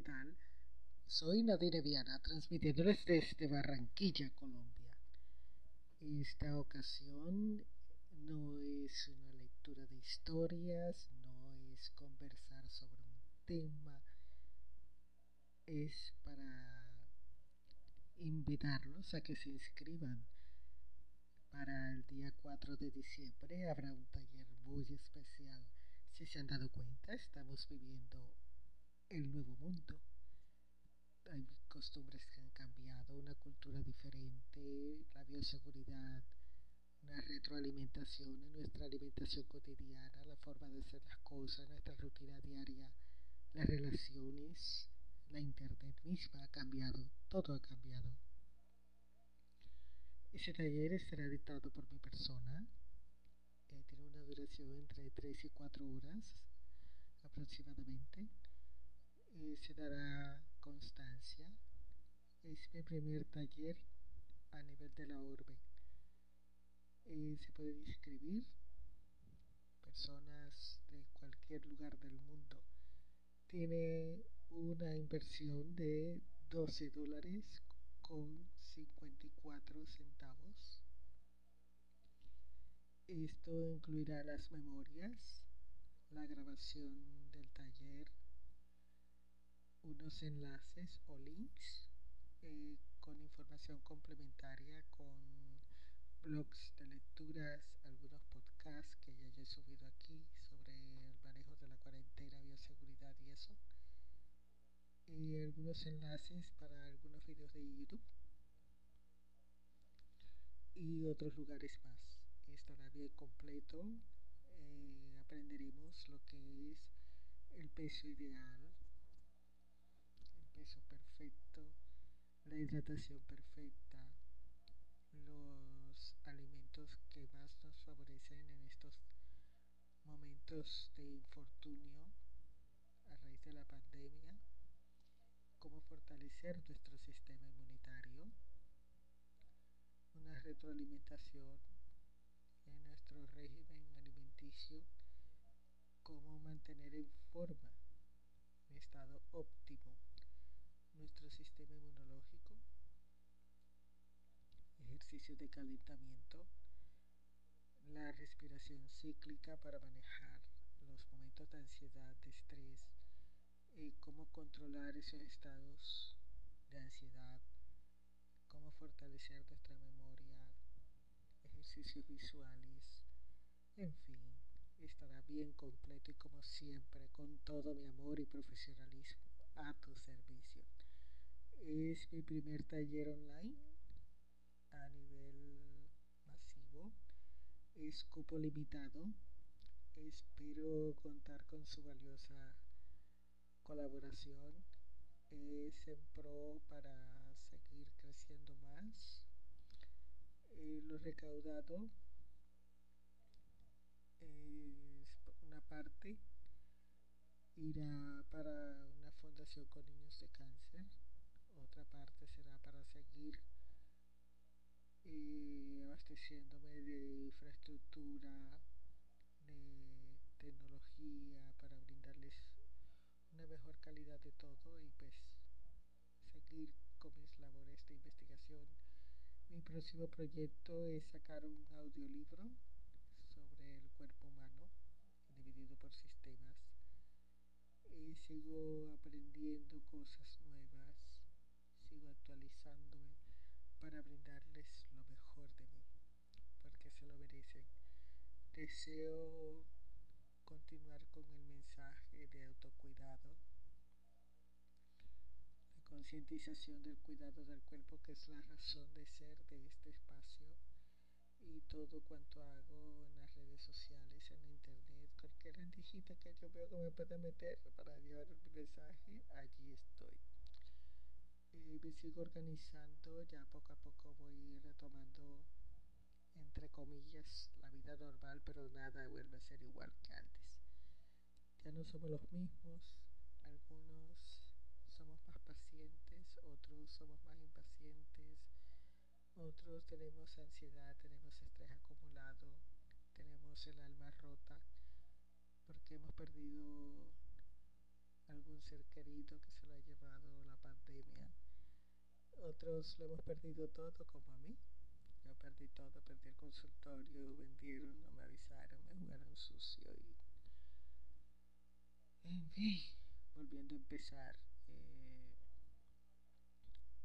¿qué tal? Soy Nadine Viana, transmitiéndoles desde Barranquilla, Colombia. Esta ocasión no es una lectura de historias, no es conversar sobre un tema, es para invitarlos a que se inscriban. Para el día 4 de diciembre habrá un taller muy especial. Si se han dado cuenta, estamos viviendo el nuevo mundo. Hay costumbres que han cambiado, una cultura diferente, la bioseguridad, una retroalimentación en nuestra alimentación cotidiana, la forma de hacer las cosas, nuestra rutina diaria, las relaciones, la internet misma ha cambiado, todo ha cambiado. Ese taller estará dictado por mi persona. Tiene una duración entre 3 y 4 horas aproximadamente se dará constancia. Es mi primer taller a nivel de la urbe. se puede inscribir personas de cualquier lugar del mundo. Tiene una inversión de 12 dólares con 54 centavos. Esto incluirá las memorias, la grabación del taller, unos enlaces o links eh, con información complementaria, con blogs de lecturas, algunos podcasts que ya he subido aquí sobre el manejo de la cuarentena, bioseguridad y eso. Y algunos enlaces para algunos videos de YouTube y otros lugares más. Estará bien completo. Eh, aprenderemos lo que es el peso ideal peso perfecto, la hidratación perfecta, los alimentos que más nos favorecen en estos momentos de infortunio a raíz de la pandemia, cómo fortalecer nuestro sistema inmunitario, una retroalimentación en nuestro régimen alimenticio, cómo mantener en forma, en estado óptimo nuestro sistema inmunológico, ejercicios de calentamiento, la respiración cíclica para manejar los momentos de ansiedad, de estrés, y cómo controlar esos estados de ansiedad, cómo fortalecer nuestra memoria, ejercicios visuales, en fin, estará bien completo y como siempre, con todo mi amor y profesionalismo a tu servicio. Es mi primer taller online a nivel masivo. Es cupo limitado. Espero contar con su valiosa colaboración. Es en pro para seguir creciendo más. Eh, lo recaudado es una parte irá para una fundación con niños de cáncer, otra parte será para seguir eh, abasteciéndome de infraestructura, de tecnología, para brindarles una mejor calidad de todo y pues seguir con mis labores de investigación. Mi próximo proyecto es sacar un audiolibro sobre el cuerpo humano dividido por sistemas y sigo aprendiendo cosas actualizándome para brindarles lo mejor de mí, porque se lo merecen. Deseo continuar con el mensaje de autocuidado, la concientización del cuidado del cuerpo, que es la razón de ser de este espacio y todo cuanto hago en las redes sociales, en internet, cualquier rendijita que yo veo que me pueda meter para llevar un mensaje, allí estoy. Eh, me sigo organizando, ya poco a poco voy retomando, entre comillas, la vida normal, pero nada vuelve a ser igual que antes. Ya no somos los mismos, algunos somos más pacientes, otros somos más impacientes otros tenemos ansiedad, tenemos estrés acumulado, tenemos el alma rota porque hemos perdido algún ser querido que se lo ha llevado la pandemia. Otros lo hemos perdido todo, como a mí. Yo perdí todo, perdí el consultorio, vendieron, no me avisaron, me jugaron sucio y... En fin, volviendo a empezar. Eh,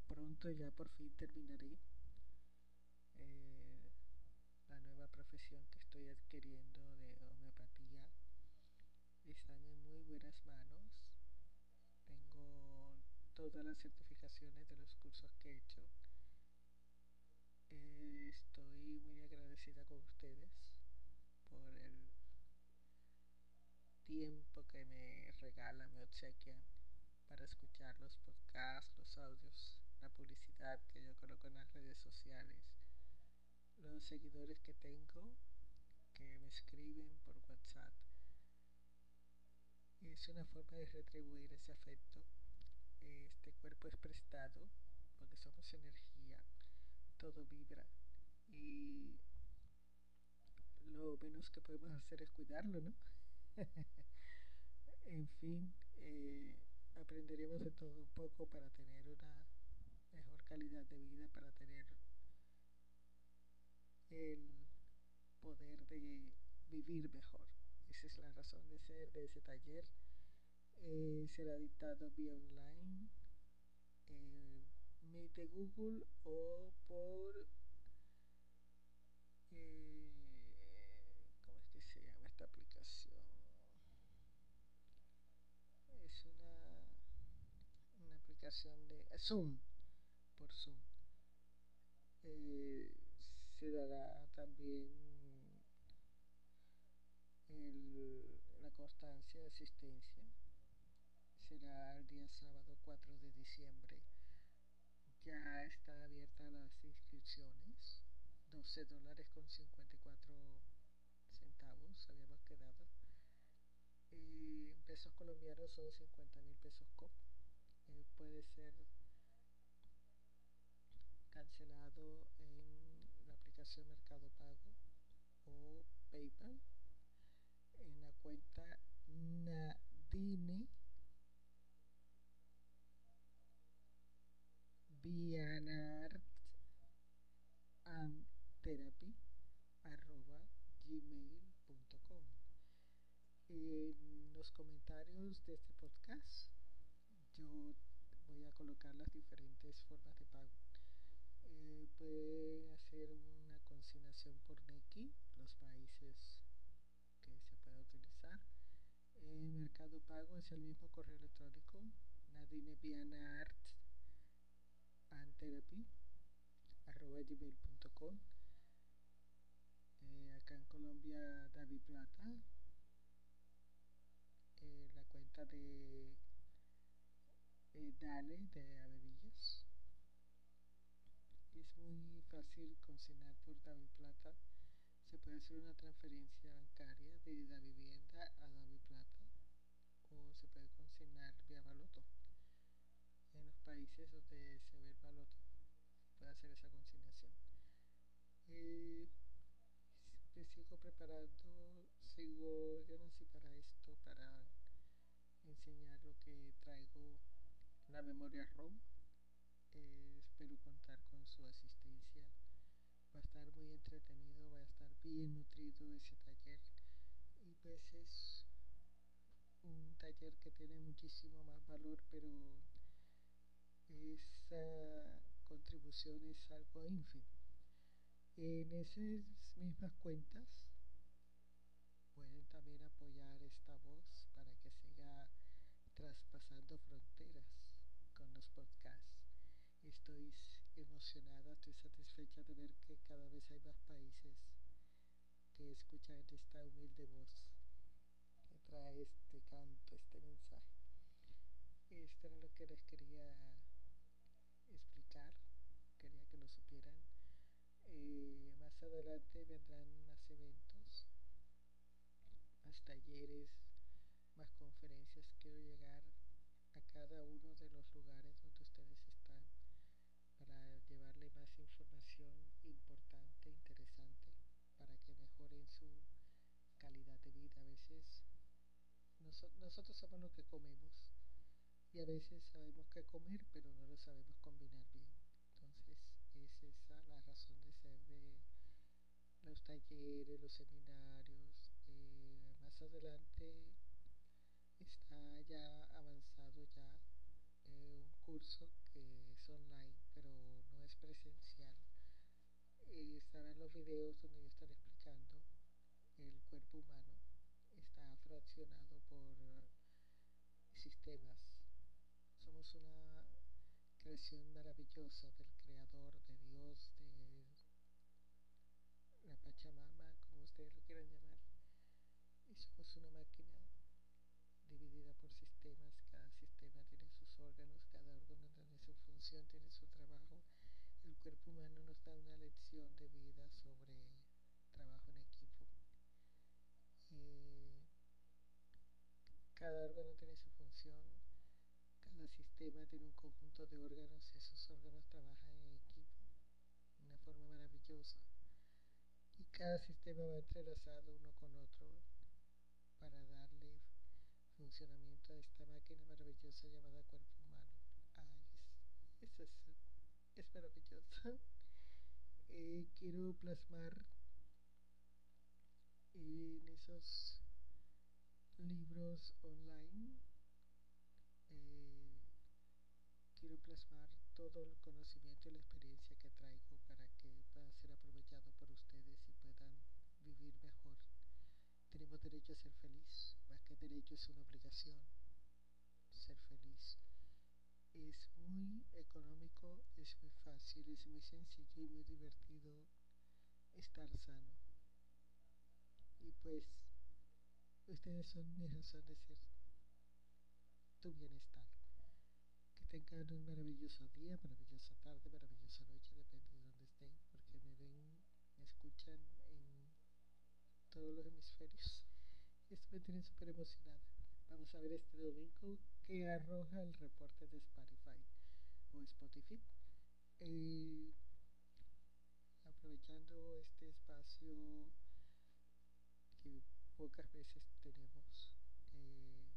pronto ya por fin terminaré eh, la nueva profesión que estoy adquiriendo de homeopatía. Están en muy buenas manos. Tengo todas las certificaciones de los cursos que he hecho eh, estoy muy con ustedes por el tiempo que me regalan, me obsequian para escuchar los podcasts, los audios, la publicidad que yo coloco en las redes sociales, los seguidores que tengo que me escriben por WhatsApp. Es una forma de retribuir ese afecto. Este cuerpo es prestado porque somos energía todo vibra y lo menos que podemos hacer es cuidarlo, ¿no? en fin, eh, aprenderemos de todo un poco para tener una mejor calidad de vida, para tener el poder de vivir mejor. Esa es la razón de ser de ese taller. Eh, será dictado vía online. Eh, Meet de Google o por eh, ¿cómo es que se llama esta aplicación? Es una una aplicación de Zoom por Zoom. Eh, se dará también la constancia de asistencia. Será el día sábado 4 de diciembre. Ya están abiertas las inscripciones. 12 dólares con 54 centavos habíamos quedado. Y en pesos colombianos son 50 mil pesos COP eh, puede ser cancelado en la aplicación Mercado Pago o PayPal. En la cuenta Nadine Vianart and therapy arroba gmail.com en los comentarios de este podcast yo voy a colocar las diferentes formas de pago puede hacer una consignación por Neki los países que se pueda utilizar. Mercado pago es el mismo correo electrónico nadine vianart gmail.com eh, acá en Colombia David Plata. Eh, la cuenta de eh, Dale de Avevillas es muy fácil consignar por David Plata se puede hacer una transferencia bancaria de la vivienda a David Plata o se puede consignar vía baloto en los países donde se ve el baloto puede hacer esa consignación. Eh, me sigo preparando, sigo, yo para esto, para enseñar lo que traigo en la memoria ROM. Eh, espero contar con su asistencia. Va a estar muy entretenido, va a estar bien nutrido ese taller. Y pues es un que tiene muchísimo más valor, pero esa contribución es algo ínfimo. En esas mismas cuentas pueden también apoyar esta voz para que siga traspasando fronteras con los podcasts. Estoy emocionada, estoy satisfecha de ver que cada vez hay más países que escuchan esta humilde voz trae este canto, este mensaje. Esto era lo que les quería explicar, quería que lo supieran. Eh, más adelante vendrán más eventos, más talleres, más conferencias. Quiero llegar a cada uno de los lugares donde ustedes están para llevarle más información importante, interesante, para que mejoren su calidad de vida. A veces somos lo que comemos y a veces sabemos qué comer, pero no lo sabemos combinar bien. Entonces es esa la razón de ser de los talleres, los seminarios. Eh, más adelante está ya avanzado ya eh, un curso que es online, pero no es presencial. Eh, estarán los videos donde yo estaré explicando el cuerpo humano. Está fraccionado por sistemas. Somos una creación maravillosa del Creador, de Dios, de la Pachamama, como ustedes lo quieran llamar. Y somos una máquina dividida por sistemas. Cada sistema tiene sus órganos, cada órgano tiene su función, tiene su trabajo. El cuerpo humano nos da una lección de vida sobre trabajo en equipo. Eh, cada órgano tiene su cada sistema tiene un conjunto de órganos, esos órganos trabajan en equipo de una forma maravillosa y cada sistema va entrelazado uno con otro para darle funcionamiento a esta máquina maravillosa llamada cuerpo humano. Ay, es, es, es maravilloso. Eh, quiero plasmar en esos libros online. Eh, quiero plasmar todo el conocimiento y la experiencia que traigo para que pueda ser aprovechado por ustedes y puedan vivir mejor. Tenemos derecho a ser feliz, más que derecho es una obligación. Ser feliz es muy económico, es muy fácil, es muy sencillo y muy divertido estar sano. Y pues Ustedes son mi razón de ser, tu bienestar. Tengan un maravilloso día, maravillosa tarde, maravillosa noche, depende de donde estén, porque me ven, me escuchan en todos los hemisferios. Esto me tiene súper emocionada. Vamos a ver este domingo que arroja el reporte de Spotify o Spotify. Eh, aprovechando este espacio que pocas veces tenemos, eh,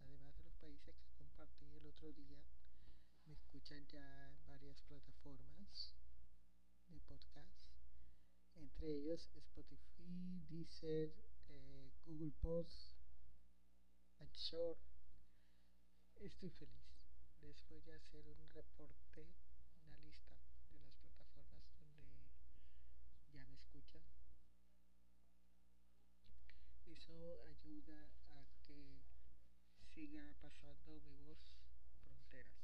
además de los países que compartí el otro día, me escuchan ya en varias plataformas de podcast, Spotify, Deezer, eh, Google Post, Anchor. Estoy feliz. Les voy a hacer un reporte, una lista de las plataformas donde ya me escuchan eso ayuda a que siga pasando mi voz fronteras.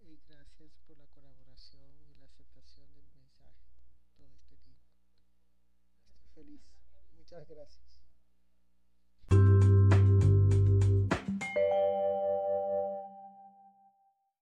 Y gracias por la colaboración y la aceptación del mensaje todo este tiempo. Estoy feliz. Muchas gracias.